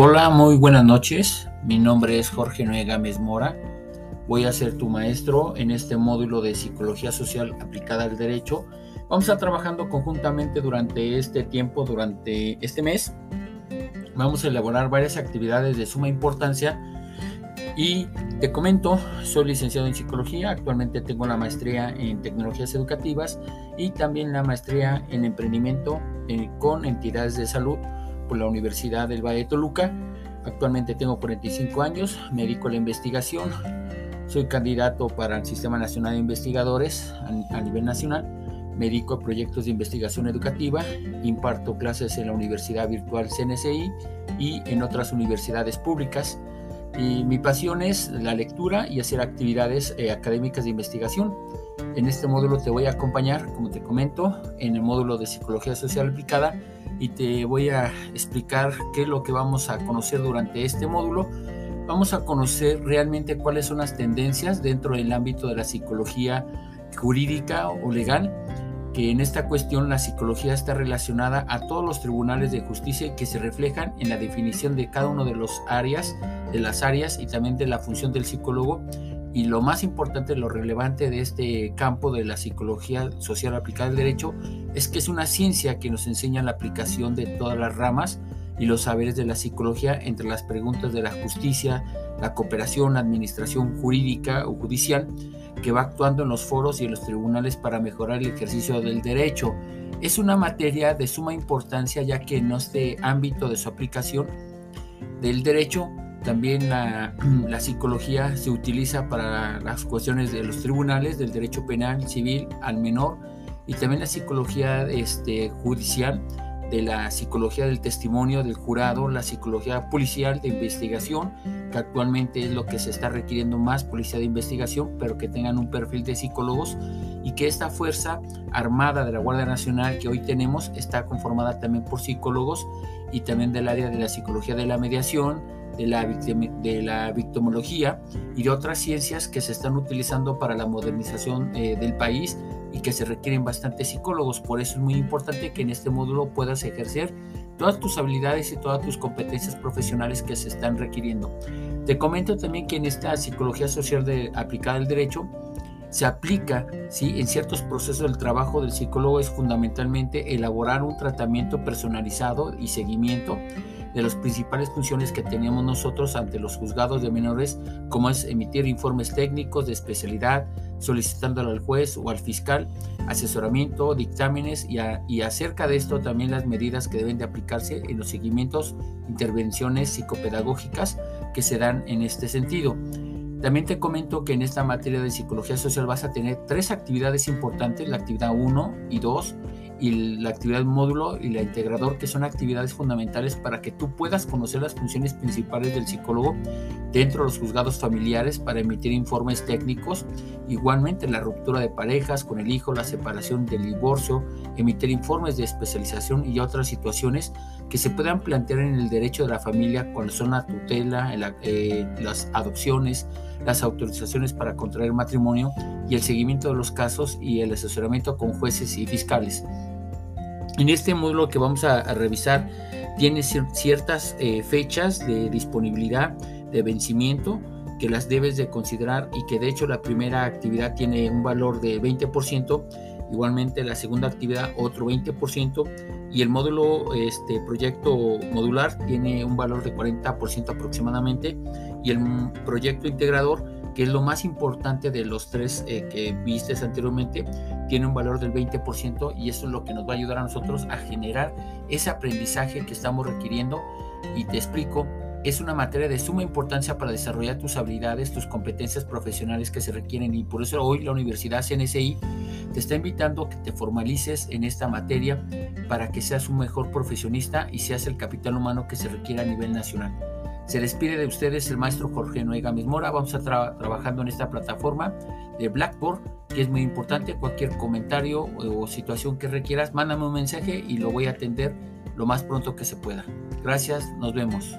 Hola, muy buenas noches. Mi nombre es Jorge Noé Gámez Mora. Voy a ser tu maestro en este módulo de Psicología Social aplicada al Derecho. Vamos a estar trabajando conjuntamente durante este tiempo, durante este mes. Vamos a elaborar varias actividades de suma importancia y te comento, soy licenciado en psicología, actualmente tengo la maestría en tecnologías educativas y también la maestría en emprendimiento eh, con entidades de salud por la Universidad del Valle de Toluca. Actualmente tengo 45 años, me dedico a la investigación, soy candidato para el Sistema Nacional de Investigadores a, nivel nacional, me dedico a proyectos de investigación educativa, imparto clases en la Universidad Virtual CNCI y en otras universidades públicas. Y mi pasión es la lectura y hacer actividades eh, académicas de investigación. En este módulo te voy a acompañar, como te comento, en el módulo de Psicología Social Aplicada y te voy a explicar qué es lo que vamos a conocer durante este módulo. Vamos a conocer realmente cuáles son las tendencias dentro del ámbito de la psicología jurídica o legal, que en esta cuestión la psicología está relacionada a todos los tribunales de justicia que se reflejan en la definición de cada uno de los áreas, de las áreas y también de la función del psicólogo y lo más importante, lo relevante de este campo de la psicología social aplicada al derecho es que es una ciencia que nos enseña la aplicación de todas las ramas y los saberes de la psicología entre las preguntas de la justicia, la cooperación, administración jurídica o judicial, que va actuando en los foros y en los tribunales para mejorar el ejercicio del derecho. Es una materia de suma importancia ya que en este ámbito de su aplicación del derecho también la, psicología se utiliza para las cuestiones de los tribunales, del derecho penal, civil al menor, y también la psicología este, judicial, de la psicología del testimonio del jurado, la psicología policial de investigación, que actualmente es lo que se está requiriendo más, policía de investigación, pero que tengan un perfil de psicólogos y que esta fuerza armada de la Guardia Nacional que hoy tenemos está conformada también por psicólogos y también del área de la psicología de la mediación, de la, de la victimología y de otras ciencias que se están utilizando para la modernización eh, del país y que se requieren bastantes psicólogos. Por eso es muy importante que en este módulo puedas ejercer todas tus habilidades y todas tus competencias profesionales que se están requiriendo. Te comento también que en esta psicología social de, aplicada al derecho, se aplica ¿sí? en ciertos procesos del trabajo del psicólogo es fundamentalmente elaborar un tratamiento personalizado y seguimiento de las principales funciones que tenemos nosotros ante los juzgados de menores, como es emitir informes técnicos de especialidad, solicitándolo al juez o al fiscal, asesoramiento, dictámenes y, y acerca de esto también las medidas que deben de aplicarse en los seguimientos, intervenciones psicopedagógicas que se dan en este sentido. También te comento que en esta materia de psicología social vas a tener tres actividades importantes, la actividad 1 y 2 y la actividad módulo y la integrador, que son actividades fundamentales para que tú puedas conocer las funciones principales del psicólogo dentro de los juzgados familiares para emitir informes técnicos, igualmente la ruptura de parejas con el hijo, la separación del divorcio, emitir informes de especialización y otras situaciones que se puedan plantear en el derecho de la familia cuando son la tutela, eh, las adopciones, las autorizaciones para contraer matrimonio y el seguimiento de los casos y el asesoramiento con jueces y fiscales. En este módulo que vamos a, revisar tiene ciertas eh, fechas de disponibilidad, de vencimiento, que las debes de considerar y que de hecho la primera actividad tiene un valor de 20%, igualmente la segunda actividad otro 20% y el módulo, este proyecto modular tiene un valor de 40% aproximadamente y el proyecto integrador que es lo más importante de los tres eh, que viste anteriormente, tiene un valor del 20% y eso es lo que nos va a ayudar a nosotros a generar ese aprendizaje que estamos requiriendo. Y te explico, es una materia de suma importancia para desarrollar tus habilidades, tus competencias profesionales que se requieren y por eso hoy la Universidad CNSI te está invitando a que te formalices en esta materia para que seas un mejor profesionista y seas el capital humano que se requiere a nivel nacional. Se despide de ustedes el maestro Jorge Noé Gámez Mora. Vamos a estar trabajando en esta plataforma de Blackboard, que es muy importante. Cualquier comentario o situación que requieras, mándame un mensaje y lo voy a atender lo más pronto que se pueda. Gracias, nos vemos.